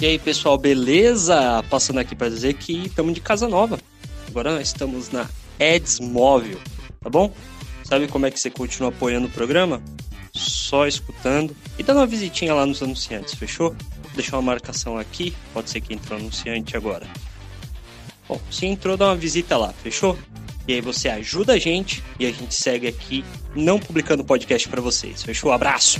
E aí, pessoal, beleza? Passando aqui para dizer que estamos de casa nova. Agora nós estamos na Eds Móvel, tá bom? Sabe como é que você continua apoiando o programa? Só escutando e dando uma visitinha lá nos anunciantes, fechou? Vou deixar uma marcação aqui, pode ser que entrou anunciante agora. Bom, se entrou, dá uma visita lá, fechou? E aí você ajuda a gente e a gente segue aqui não publicando podcast para vocês. Fechou? Abraço!